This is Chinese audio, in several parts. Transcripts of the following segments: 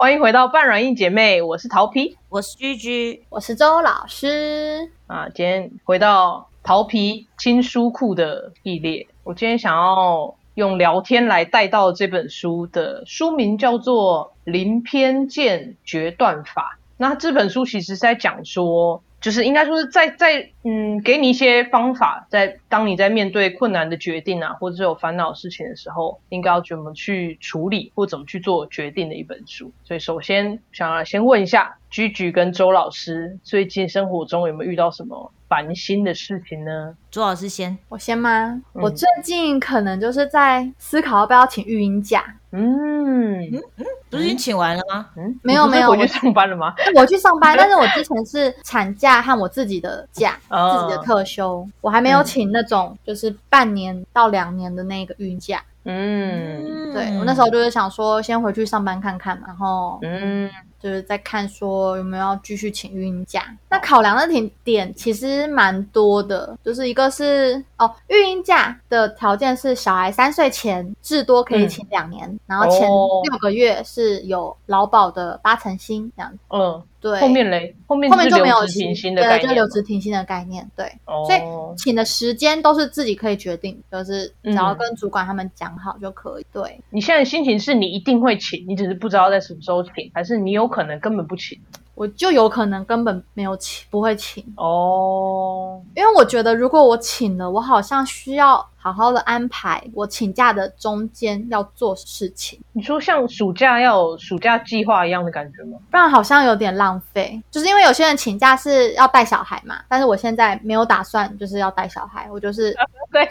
欢迎回到半软硬姐妹，我是桃皮我是居居，我是周老师。啊。今天回到桃皮亲书库的系列，我今天想要用聊天来带到这本书的书名叫做《零偏见决断法》。那这本书其实是在讲说，就是应该说是在在嗯，给你一些方法，在当你在面对困难的决定啊，或者是有烦恼事情的时候，应该要怎么去处理，或怎么去做决定的一本书。所以首先想要先问一下居居跟周老师，最近生活中有没有遇到什么烦心的事情呢？周老师先。我先吗？嗯我最近可能就是在思考要不要请育婴假。嗯嗯不是已经请完了吗？嗯，没有没有我去上班了吗？我去上班，但是我之前是产假和我自己的假，哦自己的特休，我还没有请那种就是半年到两年的那个孕假。嗯。对我那时候就是想说，先回去上班看看嘛，然后嗯就是在看说有没有要继续请育婴假。那考量的点点其实蛮多的，就是一个是哦，孕婴假的条件是小孩三岁前至多可以请两年，然后前哦六个月是有劳保的八成薪这样子。嗯，对，后面嘞，后面后面就没有停薪的概对，就留职停薪的概念，对。哦所以请的时间都是自己可以决定，就是只要嗯跟主管他们讲好就可以。对，你现在的心情是你一定会请，你只是不知道在什么时候请，还是你有可能根本不请？我就有可能根本没有请，不会请。哦，因为我觉得，如果我请了，我好像需要好好的安排我请假的中间要做事情，你说像暑假要有暑假计划一样的感觉吗？不然好像有点浪费。就是因为有些人请假是要带小孩嘛，但是我现在没有打算就是要带小孩，我就是 对，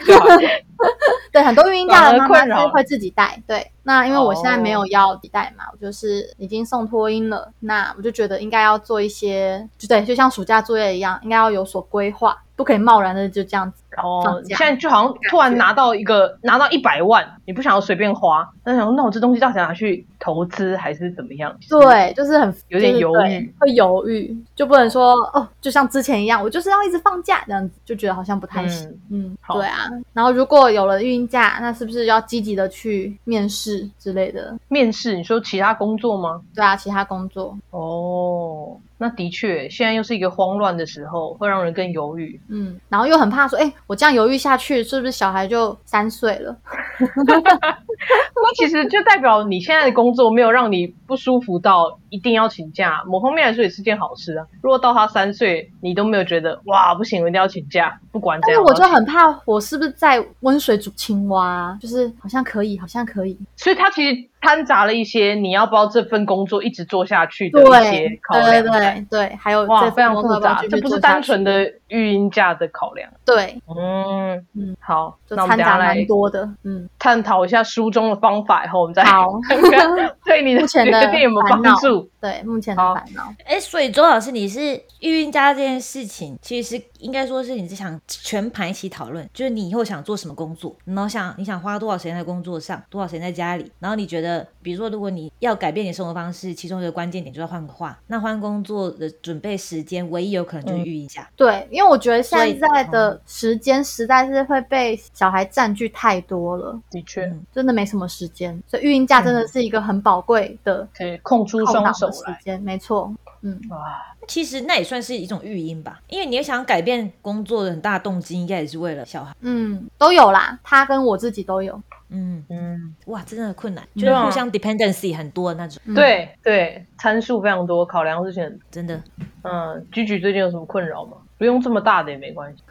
对很多孕婴假的妈妈是会自己带。对，那因为我现在没有要自己带嘛，我就是已经送托婴了，那我就觉得应该要做一些，就对，就像暑假作业一样，应该要有所规划，不可以贸然的就这样子。哦现在就好像突然拿到一个拿到一百万，你不想要随便花，那想说那我这东西到底拿去投资还是怎么样？对，就是很有点犹豫对会犹豫，就不能说哦，就像之前一样，我就是要一直放假这样子，就觉得好像不太行。嗯，好对啊。然后如果有了孕假，那是不是要积极的去面试之类的？面试，你说其他工作吗？对啊，其他工作，哦，那的确，现在又是一个慌乱的时候，会让人更犹豫。嗯，然后又很怕说，哎，我这样犹豫下去，是不是小孩就三岁了？那其实就代表你现在的工作没有让你不舒服到一定要请假，某方面来说也是件好事啊。如果到他三岁，你都没有觉得哇不行，我一定要请假，不管怎样，但是我就很怕，我是不是在温水煮青蛙？就是好像可以，好像可以。所以他其实掺杂了一些你要不要这份工作一直做下去的一些对，考对量。对对，还有哇，这非常复杂，这不是单纯的育婴假的考量。对，嗯嗯好，就那我们等下来掺杂蛮多的。嗯，探讨一下书中的方法，以后我们再好看看对你的 目前的决定有没有帮助。对，目前好的烦恼。哎，所以周老师，你是育婴假这件事情，其实是应该说是你是想全盘一起讨论，就是你以后想做什么工作，然后想你想花多少时间在工作上，多少时间在家里，然后你觉得，比如说如果你要改变你的生活方式，其中一个关键点就要换个话，那换工作的准备时间，唯一有可能就是育婴假。对，因为我觉得现在的时间实在是会被小孩占据太多了，的确，嗯真的没什么时间，所以育婴假真的是一个很宝贵的可以空出空双手时来。间，没错。嗯，哇，其实那也算是一种育婴吧，因为你想改变工作的很大的动机，应该也是为了小孩。嗯，都有啦，他跟我自己都有。嗯，嗯，哇，真的很困难，嗯就是互相 dependency 很多的那种，嗯，对对，参数非常多，考量事情。真的。嗯，居居最近有什么困扰吗？不用这么大的也没关系。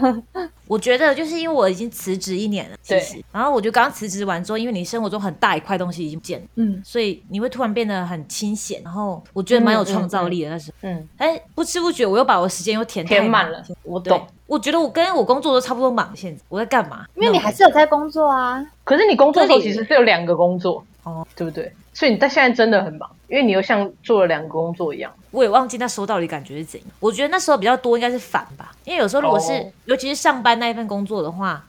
我觉得就是因为我已经辞职一年了，其对实，然后我就刚辞职完之后，因为你生活中很大一块东西已经不见了，嗯，所以你会突然变得很清闲，然后我觉得蛮有创造力的那时候。嗯，哎，不知不觉我又把我时间又填太填满了，我懂。，我觉得我跟我工作都差不多忙，现在我在干嘛？因为你还是有在工作啊。可是你工作的时候其实是有两个工作，哦，对不对？所以你但现在真的很忙，因为你又像做了两个工作一样。我也忘记那时候到底感觉是怎样。我觉得那时候比较多应该是烦吧，因为有时候如果是、哦尤其是上班那一份工作的话，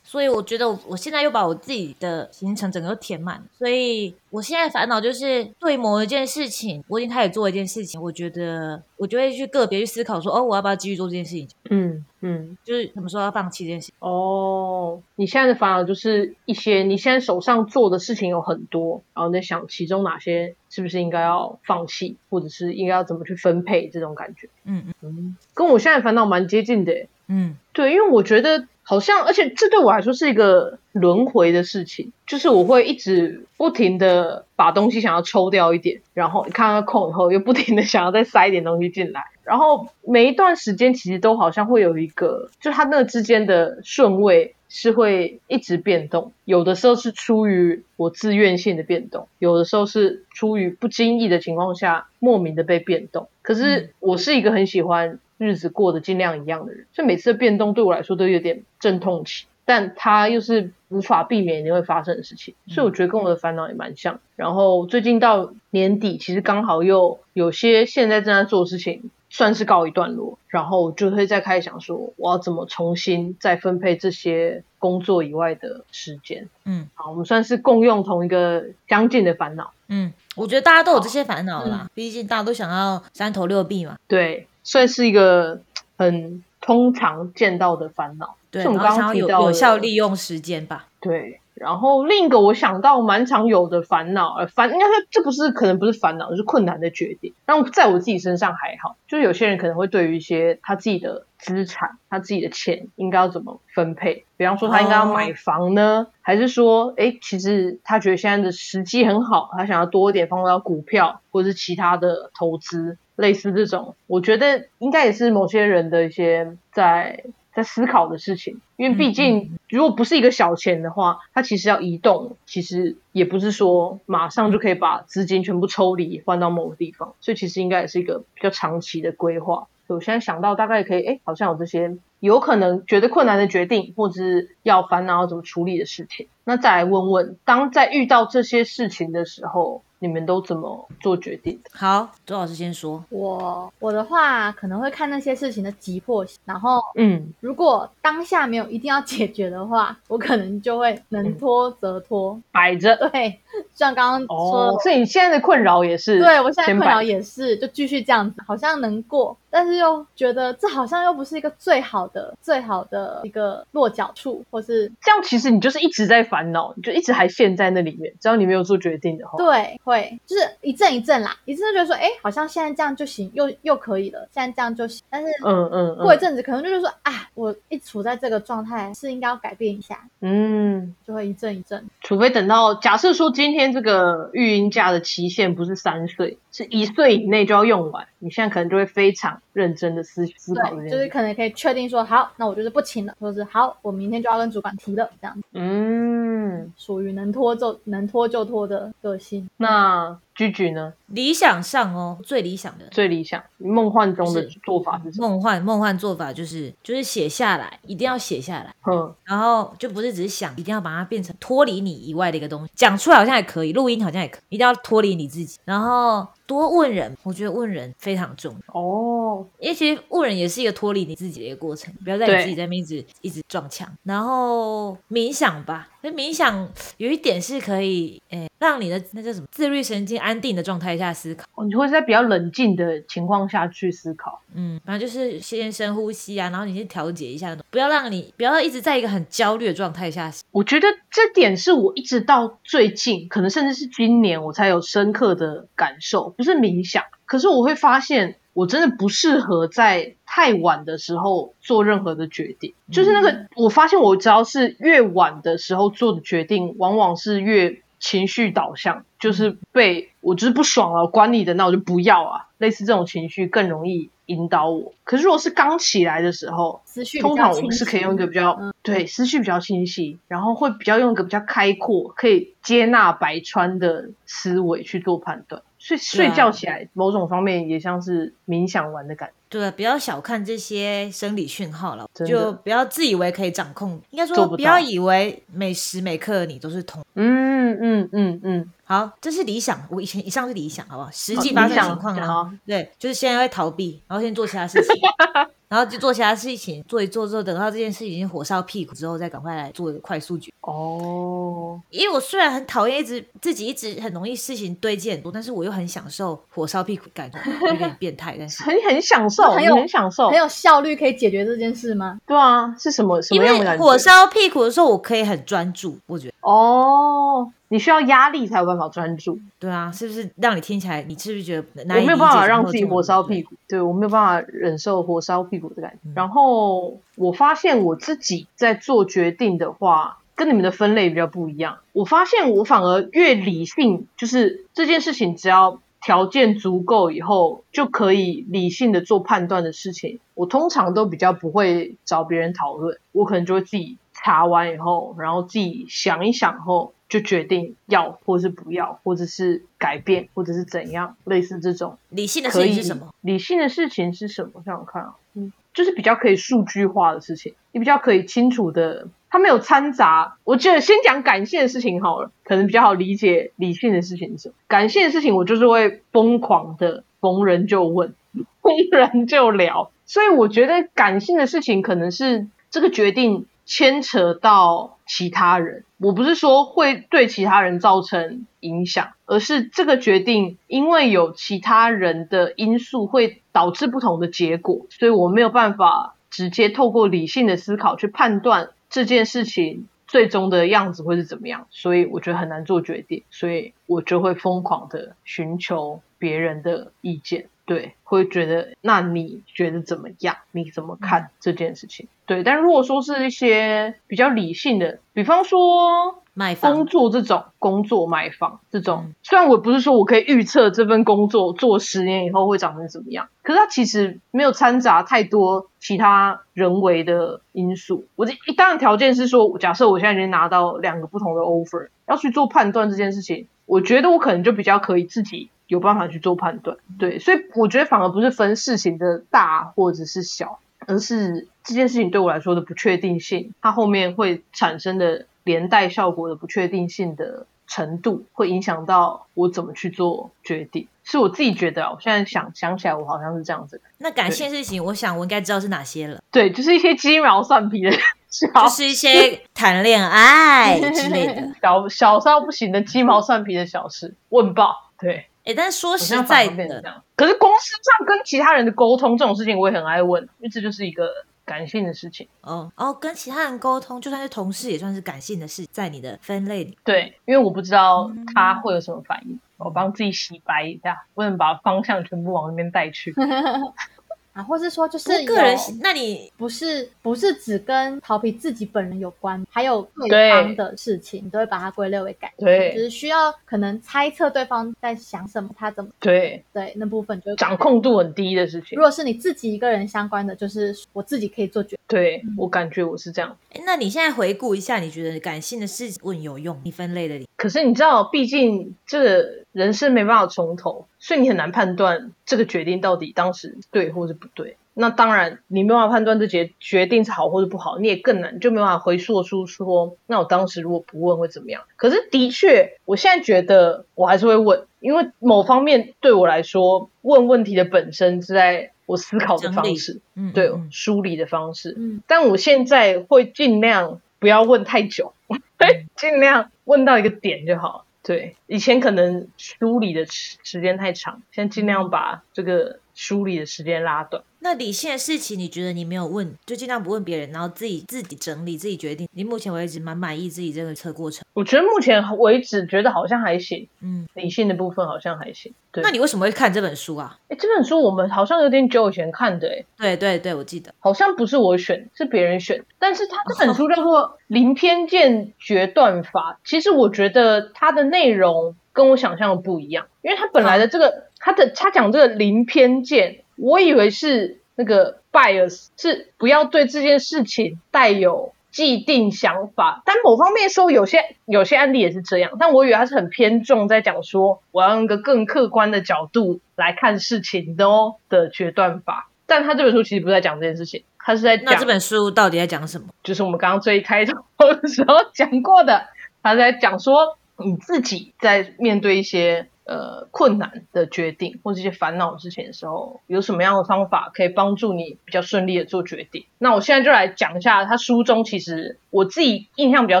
所以我觉得我我现在又把我自己的行程整个都填满，所以我现在烦恼就是对某一件事情，我已经开始做一件事情，我觉得我就会去个别去思考说，哦，我要不要继续做这件事情，嗯嗯，就是什么时候要放弃这件事情。哦，你现在的烦恼就是一些你现在手上做的事情有很多，然后你在想其中哪些是不是应该要放弃，或者是应该要怎么去分配这种感觉。嗯嗯嗯，跟我现在烦恼蛮接近的。嗯对，因为我觉得好像，而且这对我来说是一个轮回的事情，就是我会一直不停的把东西想要抽掉一点，然后看到空以后又不停的想要再塞一点东西进来，然后每一段时间其实都好像会有一个，就它那个之间的顺位是会一直变动，有的时候是出于我自愿性的变动，有的时候是出于不经意的情况下莫名的被变动。可是我是一个很喜欢日子过得尽量一样的人，所以每次的变动对我来说都有点阵痛期，但它又是无法避免一定会发生的事情，所以我觉得跟我的烦恼也蛮像。然后最近到年底，其实刚好又有些现在正在做的事情算是告一段落，然后就会再开始想说，我要怎么重新再分配这些工作以外的时间。嗯好，我们算是共用同一个相近的烦恼。嗯，我觉得大家都有这些烦恼啦，毕竟大家都想要三头六臂嘛。对，算是一个很通常见到的烦恼。对，是我们刚刚提到的有效利用时间吧。对，然后另一个我想到蛮常有的烦恼，呃，烦应该说这不是可能不是烦恼，就是困难的决定。然后在我自己身上还好，就是有些人可能会对于一些他自己的资产、他自己的钱应该要怎么分配，比方说他应该要买房呢，还是说，哎，其实他觉得现在的时机很好，他想要多一点放到股票或者是其他的投资，类似这种，我觉得应该也是某些人的一些在。在思考的事情，因为毕竟如果不是一个小钱的话，它其实要移动，其实也不是说马上就可以把资金全部抽离换到某个地方，所以其实应该也是一个比较长期的规划。我现在想到大概可以，哎，好像有这些有可能觉得困难的决定，或者是要烦恼要怎么处理的事情。那再来问问，当在遇到这些事情的时候，你们都怎么做决定的？好，周老师先说。我我的话可能会看那些事情的急迫性，然后嗯如果当下没有一定要解决的话，我可能就会能拖则拖。摆着对，像刚刚说的，哦，所以你现在的困扰也是对我现在困扰也是，就继续这样子，好像能过，但是又觉得这好像又不是一个最好的、最好的一个落脚处，或是这样，其实你就是一直在烦恼，你就一直还陷在那里面。只要你没有做决定的话，对，会就是一阵一阵啦，一阵就觉得说，哎，好像现在这样就行，又又可以了，现在这样就行，但是。嗯嗯嗯过一阵子，可能就是说，啊，我一处在这个状态，是应该要改变一下，嗯，就会一阵一阵。除非等到假设说今天这个育婴假的期限不是三岁，是一岁以内就要用完，你现在可能就会非常认真的思思考这对，件事。就是可能可以确定说，好，那我就是不请了，或者是好，我明天就要跟主管提了，这样子嗯，属于能拖就能拖就拖的个性。那居居呢？理想上哦，最理想的最理想梦幻中的做法是什么？梦幻梦幻做法就是就是写下来，一定要写下来，哼，然后就不是只是想，一定要把它变成脱离你以外的一个东西。讲出来好像也可以，录音好像也可以，一定要脱离你自己，然后多问人，我觉得问人非常重要。哦，因为其实问人也是一个脱离你自己的一个过程，不要在你自己在那边一直一直撞墙。然后冥想吧，那冥想有一点是可以，诶，让你的那叫什么自律神经安定的状态下思考。哦你会在比较冷静的情况下去思考。嗯，反正就是先深呼吸啊，然后你先调节一下，不要让你不要一直在一个很焦虑的状态下。我觉得这点是我一直到最近，可能甚至是今年，我才有深刻的感受，不是冥想，可是我会发现，我真的不适合在太晚的时候做任何的决定。就是那个，我发现我只要是越晚的时候做的决定，往往是越情绪导向，就是被我就是不爽了，管你的，那我就不要啊。类似这种情绪更容易引导我。可是如果是刚起来的时候，思绪通常我们是可以用一个比较、嗯对思绪比较清晰，然后会比较用一个比较开阔、可以接纳百川的思维去做判断。所以睡对啊觉起来，某种方面也像是冥想完的感觉。对啊，不要小看这些生理讯号了，就不要自以为可以掌控。应该说，做不不要以为每时每刻你都是同。嗯嗯嗯嗯，好，这是理想，我以前以上是理想，好不好？实际好发生情况呢？对，就是现在会逃避，然后先做其他事情。然后就做其他事情，做一做之后，等到这件事情已经火烧屁股之后，再赶快来做一个快速决。哦，因为我虽然很讨厌一直自己一直很容易事情堆积很多，但是我又很享受火烧屁股感觉，有点变态，但是 很很享受，很有很享受很，有效率可以解决这件事吗？对啊，是什么什因么样的感觉？为火烧屁股的时候，我可以很专注，我觉得。哦，你需要压力才有办法专注，对啊，是不是让你听起来，你是不是觉得我没有办法让自己火烧？屁股，对我没有办法忍受火烧屁股的感觉。嗯然后我发现我自己在做决定的话，跟你们的分类比较不一样。我发现我反而越理性，就是这件事情只要条件足够以后，就可以理性的做判断的事情，我通常都比较不会找别人讨论，我可能就会自己查完以后，然后自己想一想后。就决定要或是不要，或者是改变，或者是怎样，类似这种。理性的事情是什么？？理性的事情是什么？想想看啊，嗯，就是比较可以数据化的事情，你比较可以清楚的，它没有掺杂。我觉得先讲感性的事情好了，可能比较好理解理性的事情是什么。感性的事情，我就是会疯狂的逢人就问，逢人就聊，所以我觉得感性的事情可能是这个决定牵扯到其他人。我不是说会对其他人造成影响，而是这个决定因为有其他人的因素会导致不同的结果，所以我没有办法直接透过理性的思考去判断这件事情最终的样子会是怎么样，所以我觉得很难做决定，所以我就会疯狂的寻求别人的意见。对，会觉得那你觉得怎么样？你怎么看这件事情？对，但如果说是一些比较理性的，比方说卖工作这种工作买房这种嗯，虽然我不是说我可以预测这份工作做十年以后会长成怎么样，可是它其实没有掺杂太多其他人为的因素。我这一当然条件是说，假设我现在已经拿到两个不同的 offer，要去做判断这件事情，我觉得我可能就比较可以自己有办法去做判断。对，所以我觉得反而不是分事情的大或者是小，而是这件事情对我来说的不确定性，它后面会产生的连带效果的不确定性的程度，会影响到我怎么去做决定。是我自己觉得啊，我现在想想起来，我好像是这样子。那感性事情，我想我应该知道是哪些了，对，就是一些鸡毛蒜皮的 小就是一些谈恋爱之类的。小小到不行的鸡毛蒜皮的小事，问爆。对，哎，但是说实在的。可是公司上跟其他人的沟通这种事情，我也很爱问，因为这就是一个感性的事情。哦哦，跟其他人沟通，就算是同事，也算是感性的事，在你的分类里。对，因为我不知道他会有什么反应，我帮自己洗白一下，不能把方向全部往那边带去。啊，或是说就是个人，那你不是不是只跟逃皮自己本人有关，还有对对方的事情，你都会把它归类为感情，就对是需要可能猜测对方在想什么，他怎么对，对那部分就掌。控度很低的事情如。果是你自己一个人相关的，就是我自己可以做决定。对我感觉我是这样。诶那你现在回顾一下，你觉得感性的事情问有用？你分类的，可是你知道，毕竟这个人生没办法从头，所以你很难判断这个决定到底当时对或是不对。那当然，你没办法判断这决决定是好或者不好，你也更难，就没办法回溯出说，那我当时如果不问会怎么样。可是的确，我现在觉得我还是会问，因为某方面对我来说，问问题的本身是在我思考的方式，嗯，对梳理的方式。嗯，但我现在会尽量不要问太久，尽量问到一个点就好。对，以前可能梳理的时时间太长，现在尽量把这个梳理的时间拉短。那理性的事情，你觉得你没有问，就尽量不问别人，然后自己自己整理、自己决定。你目前为止蛮满意自己这个测过程。我觉得目前为止觉得好像还行，嗯，理性的部分好像还行。对，那你为什么会看这本书啊？诶这本书我们好像有点久以前看的，诶对对对，我记得。好像不是我选，是别人选。但是他这本书叫做《零偏见决断法》，其实我觉得它的内容跟我想象的不一样，因为它本来的这个，它的他讲这个零偏见，我以为是那个 bias，是不要对这件事情带有既定想法。但某方面说，有些有些案例也是这样，但我以为他是很偏重在讲说，我要用一个更客观的角度来看事情的哦的决断法。但他这本书其实不是在讲这件事情，他是在讲那这本书到底在讲什么？就是我们刚刚最开头的时候讲过的，他在讲说你自己在面对一些呃困难的决定或这些烦恼事情的时候，有什么样的方法可以帮助你比较顺利的做决定？那我现在就来讲一下他书中其实我自己印象比较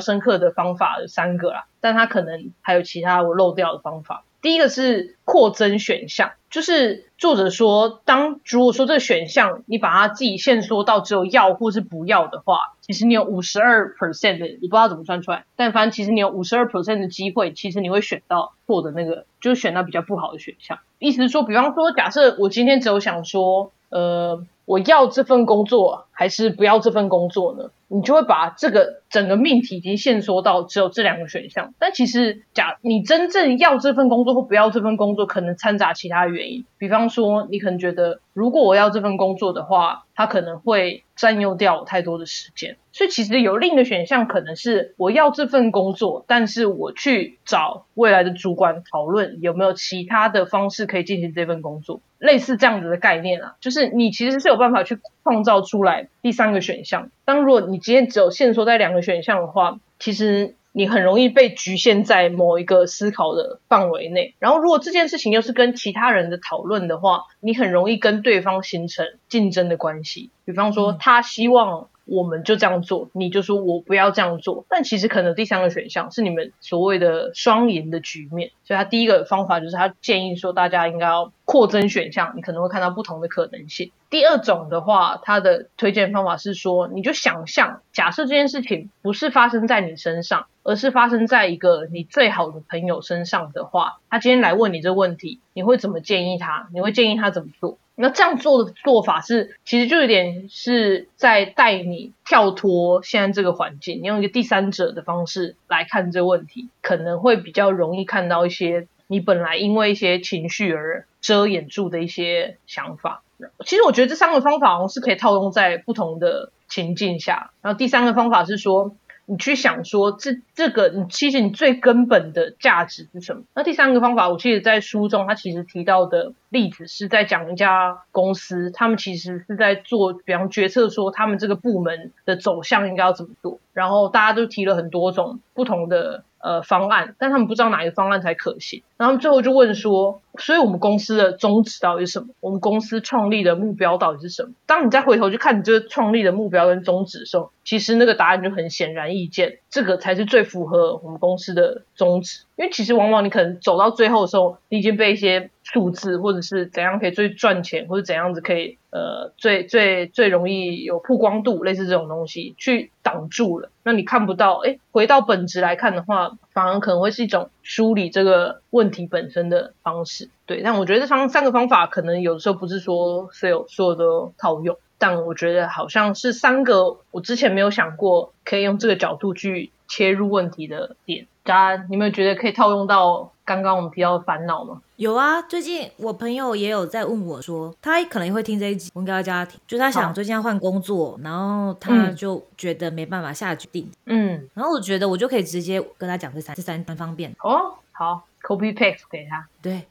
深刻的方法有三个啦，但他可能还有其他我漏掉的方法。第一个是扩增选项，就是作者说，当如果说这个选项你把它自己限缩到只有要或是不要的话，其实你有五十二 percent 的，你不知道怎么算出来，但反正其实你有五十二 percent 的机会，其实你会选到错的那个，就是选到比较不好的选项。意思是说，比方说，假设我今天只有想说，呃，我要这份工作还是不要这份工作呢？你就会把这个整个命题已经限缩到只有这两个选项。但其实，假你真正要这份工作或不要这份工作，可能掺杂其他原因。比方说，你可能觉得，如果我要这份工作的话，它可能会占用掉我太多的时间。所以，其实有另一个选项，可能是我要这份工作，但是我去找未来的主管讨论有没有其他的方式可以进行这份工作，类似这样子的概念啊。就是你其实是有办法去创造出来第三个选项。当如果你今天只有限缩在两个选项的话，其实你很容易被局限在某一个思考的范围内。然后，如果这件事情又是跟其他人的讨论的话，你很容易跟对方形成竞争的关系。比方说，他希望。我们就这样做，你就说我不要这样做。但其实可能第三个选项是你们所谓的双赢的局面。所以他第一个方法就是他建议说，大家应该要扩增选项，你可能会看到不同的可能性。第二种的话，他的推荐方法是说，你就想象，假设这件事情不是发生在你身上，而是发生在一个你最好的朋友身上的话，他今天来问你这个问题，你会怎么建议他？你会建议他怎么做？那这样做的做法是，其实就有点是在带你跳脱现在这个环境，你用一个第三者的方式来看这个问题，可能会比较容易看到一些你本来因为一些情绪而遮掩住的一些想法。其实我觉得这三个方法是可以套用在不同的情境下。然后第三个方法是说。你去想说这这个，你其实你最根本的价值是什么？那第三个方法，我记得在书中他其实提到的例子是在讲一家公司，他们其实是在做，比方决策说他们这个部门的走向应该要怎么做，然后大家都提了很多种不同的。呃，方案，但他们不知道哪一个方案才可行，然后最后就问说，所以我们公司的宗旨到底是什么？我们公司创立的目标到底是什么？当你再回头去看你这个创立的目标跟宗旨的时候，其实那个答案就很显然易见，这个才是最符合我们公司的宗旨。因为其实往往你可能走到最后的时候，你已经被一些数字或者是怎样可以最赚钱，或者怎样子可以呃最最最容易有曝光度，类似这种东西去挡住了。那你看不到，哎，回到本质来看的话，反而可能会是一种梳理这个问题本身的方式。对，但我觉得这方三个方法可能有的时候不是说所有所有的套用，但我觉得好像是三个我之前没有想过可以用这个角度去切入问题的点。大家，你们觉得可以套用到刚刚我们提到的烦恼吗？有啊，最近我朋友也有在问我说，他可能会听这一集，我应该要叫他听，就他想最近要换工作，然后他就觉得没办法下决定，嗯，然后我觉得我就可以直接跟他讲这三这三方便哦，好，copy paste 给他，对。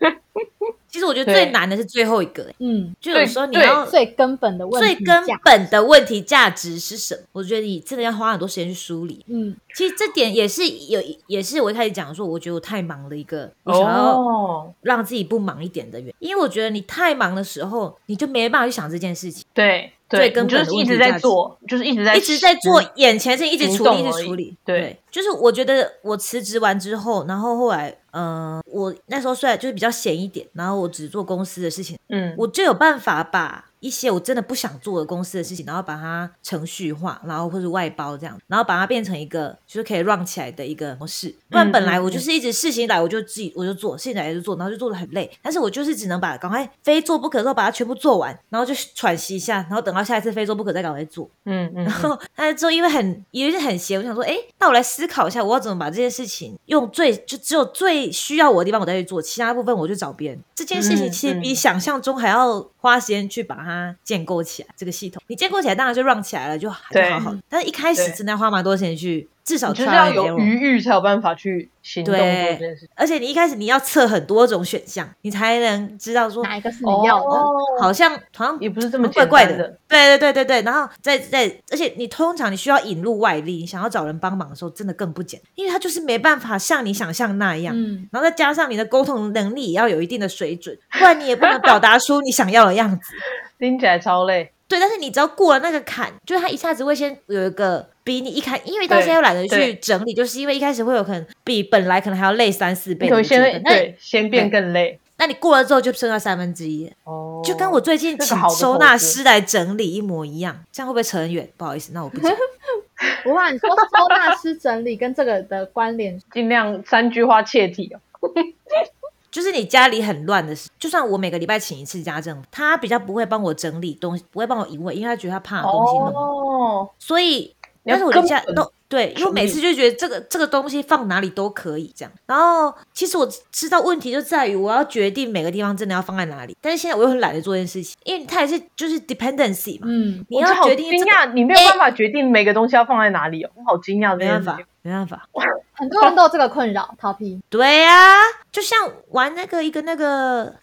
其实我觉得最难的是最后一个，嗯，就有时候你要最根本的问题，最根本的问题价值是什么？我觉得你真的要花很多时间去梳理。嗯，其实这点也是有，也是我一开始讲说，我觉得我太忙了一个，我想要让自己不忙一点的原因，因为我觉得你太忙的时候，你就没办法去想这件事情。对。对，就是一直在做，就是一直在一直在做眼前事，一直处理，一直处理。对，就是我觉得我辞职完之后，然后后来，嗯，我那时候虽然就是比较闲一点，然后我只做公司的事情，嗯，我就有办法把。一些我真的不想做的公司的事情，然后把它程序化，然后或者外包这样，然后把它变成一个就是可以 run 起来的一个模式。不然本来我就是一直事情来我就自己我就做，事情来就做，然后就做的很累。但是我就是只能把赶快非做不可的时候把它全部做完，然后就喘息一下，然后等到下一次非做不可再赶快做。嗯嗯。然后但是之后因为很因为很闲，我想说，哎，那我来思考一下，我要怎么把这件事情用最就只有最需要我的地方我再去做，其他部分我就找别人。这件事情其实比想象中还要花时间去把它。建构起来这个系统，你建构起来当然就 run 起来了，就就好好。但是一开始真的要花蛮多钱去至少你就是要有余裕才有办法去行动对这件事。而且你一开始你要测很多种选项，你才能知道说哪一个是你要的？哦好像好像也不是这么怪怪的对对对对对，然后再再，而且你通常你需要引入外力，你想要找人帮忙的时候，真的更不简单，因为他就是没办法像你想象那样，嗯，然后再加上你的沟通能力也要有一定的水准，不然你也不能表达出你想要的样子。听起来超累。对，但是你只要过了那个坎，就是他一下子会先有一个比你一开，因为到对现在又懒得去整理，就是因为一开始会有可能比本来可能还要累三四倍对先变更累。那你过了之后就剩下三分之一。哦，就跟我最近请收纳师来整理一模一样，这样会不会扯很远？不好意思，那我不讲。不怕你说收纳师整理跟这个的关联，尽量三句话切题哦。就是你家里很乱的事，就算我每个礼拜请一次家政，他比较不会帮我整理东西，不会帮我移位，因为他觉得他怕东西弄，哦，所以。你要但是我的家根本都对，因为我每次就觉得这个这个东西放哪里都可以这样。然后其实我知道问题就在于我要决定每个地方真的要放在哪里，但是现在我又很懒得做这件事情，因为它也是就是 dependency 嘛，嗯，你要决定这个惊讶，你没有办法决定每个东西要放在哪里哦，我好惊讶没办法没办法。很多人都有这个困扰，逃避。对呀、就像玩那个一个那个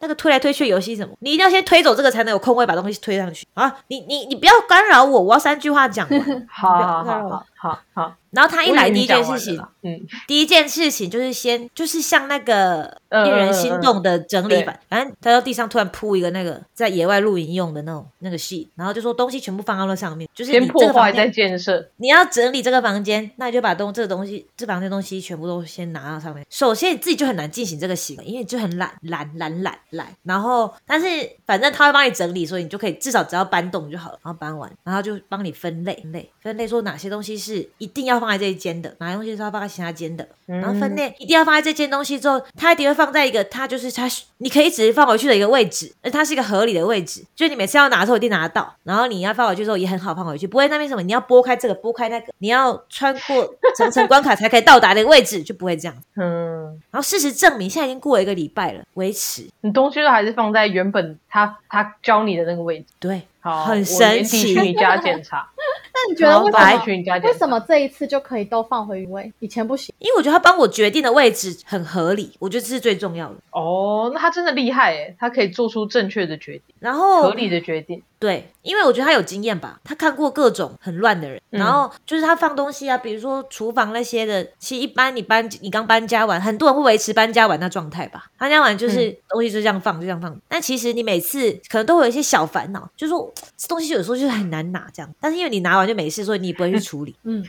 那个推来推去的游戏什么，你一定要先推走这个才能有空位把东西推上去啊！你你你不要干扰我，我要三句话讲完。好好好好好，然后他一来第一件事情，嗯，第一件事情就是先就是像那个嗯令人心动的整理对法，反正他到地上突然铺一个那个在野外露营用的那种那个 sheet，然后就说东西全部放到那上面，就是先你这破坏再个房间建设。你要整理这个房间，那你就把东这个东西这房间东西全部都先拿到上面。首先你自己就很难进行这个行为，因为你就很懒懒懒懒懒。然后，但是反正他会帮你整理，所以你就可以至少只要搬动就好了。然后搬完，然后就帮你分类分类分类，说哪些东西是一定要放在这一间的，哪些东西是要放在其他间的。然后分类一定要放在这件东西之后，它一定会放在一个它就是它你可以直接放回去的一个位置，而它是一个合理的位置，就是你每次要拿的时候一定拿得到，然后你要放回去之后也很好放回去，不会那边什么你要拨开这个拨开那个，你要穿过层层关卡才可以到达那个位置，就不会这样。嗯，然后事实证明，现在已经过了一个礼拜了，维持你东西都还是放在原本他他教你的那个位置。对，好，很神奇家检查，那你觉得为什么？去你家。为什么这一次就可以都放回原位，以前不行？因为我觉得他帮我决定的位置很合理，我觉得这是最重要的。哦，那他真的厉害诶，他可以做出正确的决定，然后合理的决定。对，因为我觉得他有经验吧，他看过各种很乱的人，嗯然后就是他放东西啊，比如说厨房那些的，其实一般你搬你刚搬家完，很多人会维持搬家完那状态吧，搬家完就是东西就这样放，就这样放。但其实你每次可能都会有一些小烦恼，就是说这东西有时候就是很难拿这样，但是因为你拿完就没事，所以你也不会去处理。嗯，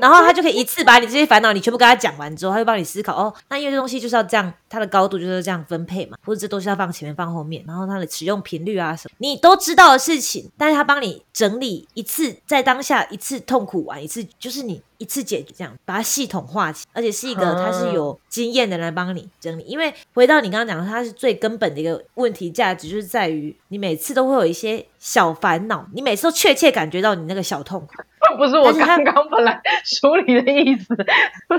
然后他就可以一次把你这些烦恼你全部跟他讲完之后，他就帮你思考哦，那因为这东西就是要这样，它的高度就是这样分配嘛，或者这东西要放前面放后面，然后它的使用频率啊什么，你都知道的事情，但是他帮你整理一次，在当下一次痛苦完一次，就是你一次解决这样，把它系统化起，而且是一个他是有经验的人帮你整理。因为回到你刚刚讲的，它是最根本的一个问题价值，就是在于你每次都会有一些小烦恼，你每次都确切感觉到你那个小痛苦。不是我刚刚本来 梳理的意思，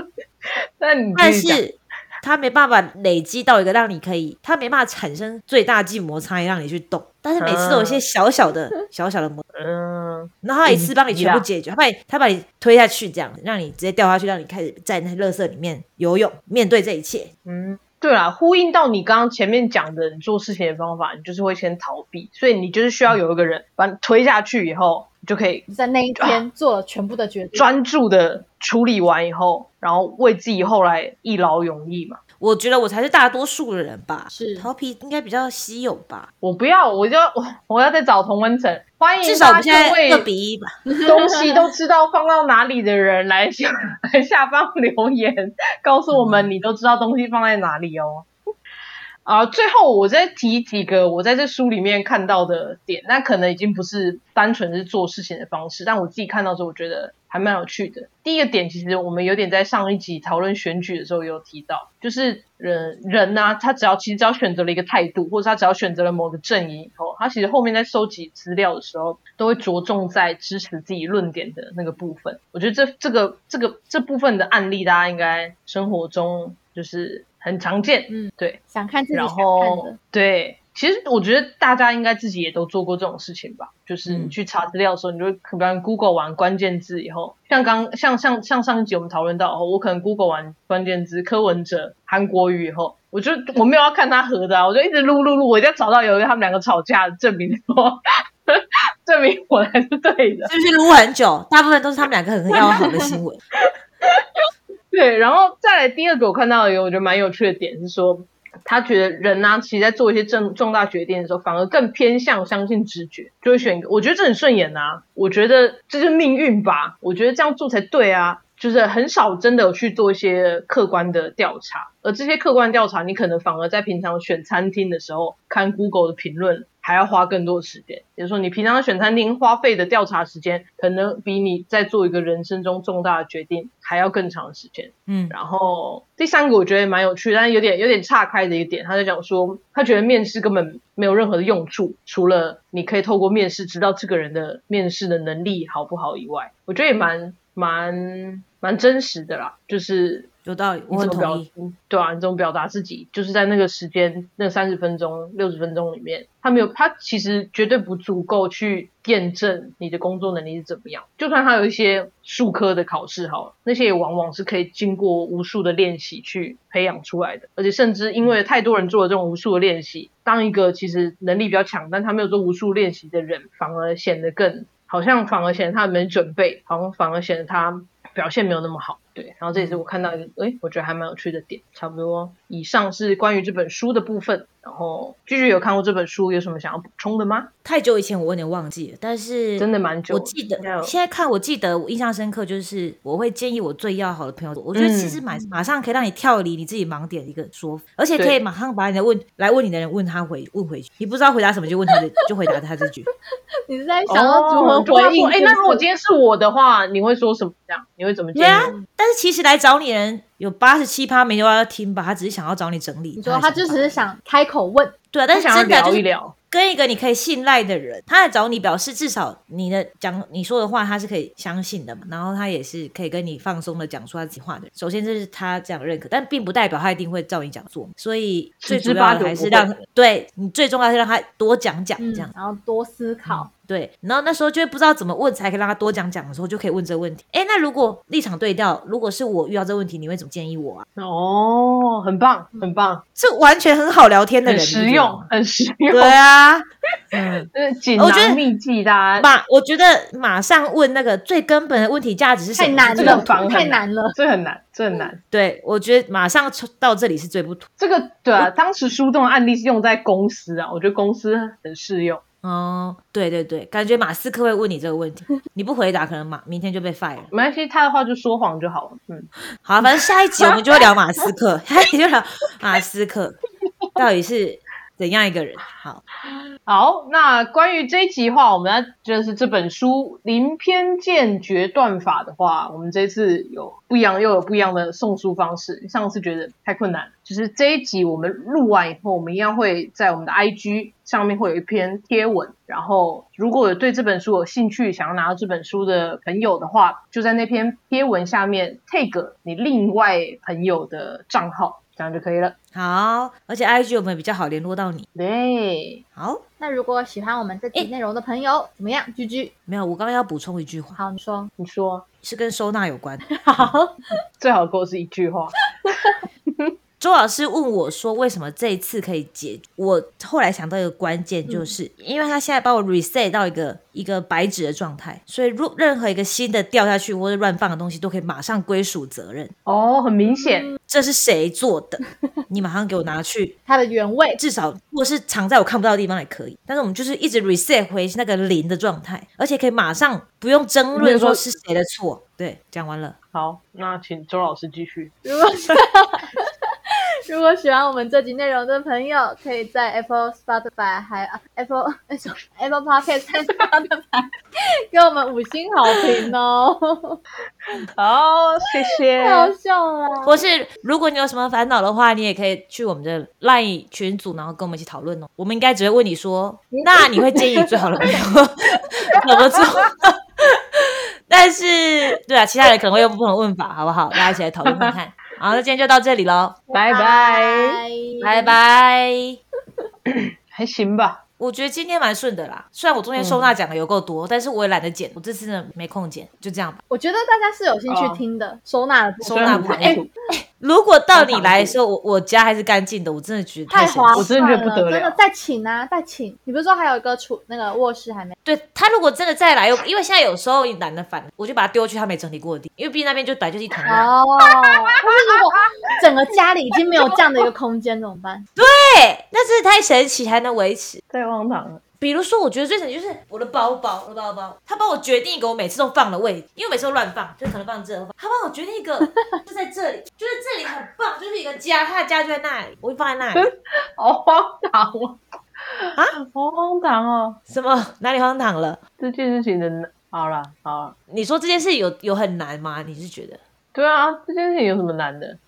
但你但是它没办法累积到一个让你可以，它没办法产生最大静摩擦力让你去动。但是每次都有一些小小的、小小的摩，嗯，然后他一次帮你全部解决，他把你他把你推下去，这样让你直接掉下去，让你开始在那垃圾里面游泳，面对这一切。嗯，对啦，呼应到你刚刚前面讲的，你做事情的方法，你就是会先逃避，所以你就是需要有一个人把你推下去以后，你就可以在那一天做了全部的决定。专注的处理完以后，然后为自己后来一劳永逸嘛。我觉得我才是大多数的人吧，是头皮应该比较稀有吧，我不要，我就我我要再找同温层，欢迎至少我们现在大家各位二比一吧。东西都知道放到哪里的人来下来下方留言，告诉我们你都知道东西放在哪里哦。啊，最后我再提几个我在这书里面看到的点，那可能已经不是单纯是做事情的方式，但我自己看到之后，我觉得还蛮有趣的。第一个点，其实我们有点在上一集讨论选举的时候有提到，就是人人呢、他只要其实只要选择了一个态度，或者他只要选择了某个阵营以后，他其实后面在收集资料的时候，都会着重在支持自己论点的那个部分。我觉得这这个这个这部分的案例，大家应该生活中就是很常见，嗯，对。想看自己然想看后的，对，其实我觉得大家应该自己也都做过这种事情吧，就是你嗯去查资料的时候，你就会可能 Google 完关键字以后，像刚像像像上一集我们讨论到，哦我可能 Google 完关键字柯文哲韩国语以后，我就我没有要看他合的、啊，我就一直录录录，我一定要找到有一个他们两个吵架的证明说，证明我才是对的。是不是撸很久？大部分都是他们两个很要好的新闻。对，然后再来第二个我看到的一个我觉得蛮有趣的点是说，他觉得人呢、其实在做一些重重大决定的时候，反而更偏向相信直觉，就会选一个。我觉得这很顺眼呐、我觉得这就是命运吧，我觉得这样做才对啊。就是很少真的有去做一些客观的调查，而这些客观调查，你可能反而在平常选餐厅的时候看 Google 的评论，还要花更多的时间。也就是说，你平常选餐厅花费的调查时间，可能比你在做一个人生中重大的决定还要更长的时间。嗯，然后第三个我觉得也蛮有趣，但是有点有点岔开的一个点，他在讲说，他觉得面试根本没有任何的用处，除了你可以透过面试知道这个人的面试的能力好不好以外，我觉得也蛮蛮蛮真实的啦，就是有道理，我很同意。嗯对啊，你怎么表达自己，就是在那个时间那三十分钟、六十分钟里面，他没有，他其实绝对不足够去验证你的工作能力是怎么样。就算他有一些数科的考试好了，那些也往往是可以经过无数的练习去培养出来的，而且甚至因为太多人做了这种无数的练习，当一个其实能力比较强，但他没有做无数练习的人，反而显得更好像反而显得他没准备，好像反而显得他表现没有那么好。对，然后这也是我看到一个，诶，我觉得还蛮有趣的点。差不多，以上是关于这本书的部分。然后，居居有看过这本书，有什么想要补充的吗？太久以前我有点忘记了，但是真的蛮久我记得现在看，我记得我印象深刻，就是我会建议我最要好的朋友，我觉得其实马、马上可以让你跳离你自己盲点的一个说法，而且可以马上把你的问来问你的人问他回问回去，你不知道回答什么就问他的就回答他这句。你是在想要如何回应？说诶，那如果今天天是我的话，你会说什么？这样你会怎么建议对啊？，但是其实来找你的人有八十七趴没有要听吧，他只是想要找你整理。你说他就只是想开口问，对啊，但是想要真的就是聊一聊。跟一个你可以信赖的人，他来找你，表示至少你的讲你说的话他是可以相信的嘛，然后他也是可以跟你放松的讲出他自己话的人。首先这是他这样认可，但并不代表他一定会照你讲做，所以最主要的还是让对你最重要是让他多讲讲这样。然后多思考。对，然后那时候就会不知道怎么问才可以让他多讲讲的时候，就可以问这个问题。哎，那如果立场对调，如果是我遇到这个问题，你会怎么建议我啊？哦，很棒，很棒，这完全很好聊天的人，很实用，很实用。对啊，嗯。呃，锦我觉得囊秘籍，大家马，我觉得马上问那个最根本的问题价值是什么？太难这个了，太难了。这很难，这很难。对，我觉得马上抽到这里是最不妥。这个对啊，当时书中的案例是用在公司啊，我觉得公司很适用。哦，对对对，感觉马斯克会问你这个问题，你不回答，可能马明天就被 fire 了。没关系，他的话就说谎就好了。嗯，好，反正下一集我们就会聊马斯克，下一集就聊马斯克到底是怎样一个人。好，好，那关于这一集的话，我们要就是这本书《零偏见决断法》的话，我们这次有不一样，又有不一样的送书方式。上次觉得太困难，就是这一集我们录完以后，我们一样会在我们的 IG 上面会有一篇贴文，然后如果有对这本书有兴趣，想要拿到这本书的朋友的话，就在那篇贴文下面 tag 你另外朋友的账号，这样就可以了。好，而且 IG 我们比较好联络到你。对，好，那如果喜欢我们这集内容的朋友，怎么样？居居，没有，我刚刚要补充一句话，好，你说。你说是跟收纳有关。好，最好给我是一句话。周老师问我说：“为什么这一次可以解？”我后来想到一个关键，就是、因为他现在把我 reset 到一个一个白纸的状态，所以如任何一个新的掉下去或者乱放的东西，都可以马上归属责任。哦，很明显，这是谁做的？你马上给我拿去，它的原位。至少如果是藏在我看不到的地方也可以。但是我们就是一直 reset 回那个零的状态，而且可以马上不用争论说是谁的错。对，讲完了。好，那请周老师继续。如果喜欢我们这集内容的朋友，可以在 Apple、Spotify 还 Apple Apple Podcast 和 Spotify 给我们五星好评哦，好，谢谢。太好笑了。或是如果你有什么烦恼的话，你也可以去我们的 LINE 群组，然后跟我们一起讨论哦。我们应该只会问你说，那你会建议最好的朋友怎么做？但是，对啊，其他人可能会有不同的问法，好不好？大家一起来讨论看看。好，那今天就到这里喽，拜拜。拜拜。还行吧。我觉得今天蛮顺的啦，虽然我中间收纳讲的有够多，但是我也懒得剪，我这次真的没空剪，就这样吧。我觉得大家是有兴趣听的，收纳的收纳部分哎、如果到你来的时候，我我家还是干净的，我真的觉得太。划算了，我真的觉得不得了真的再请啊，再请。你不是说还有一个储那个卧室还没？对他如果真的再来，又因为现在有时候你懒得烦，我就把它丢去他没整理过的地，因为毕竟那边就本来就是一团乱。哦，但是如果整个家里已经没有这样的一个空间怎么办？对，那真的太神奇，还能维持。太荒唐了。比如说，我觉得最神奇就是我的包包，我的包包，他帮我决定一个我每次都放的位置，因为我每次都乱放，就可能放这，他帮我决定一个 就在这里，就是这里很棒，就是一个家，他的家就在那里，我就放在那里。好荒唐哦！啊，好荒唐哦！什么哪里荒唐了？这件事情的好了好了，你说这件事有有很难吗？你是觉得对啊，这件事情有什么难的？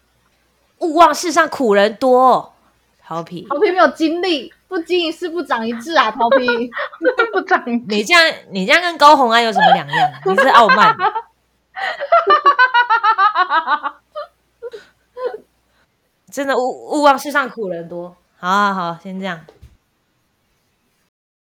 勿忘世上苦人多，好皮。好皮没有经历，不经一事不长一智啊，桃皮。不长你这样，你这样跟高红安有什么两样？你是傲慢。真的勿勿忘世上苦人多。好好好，先这样。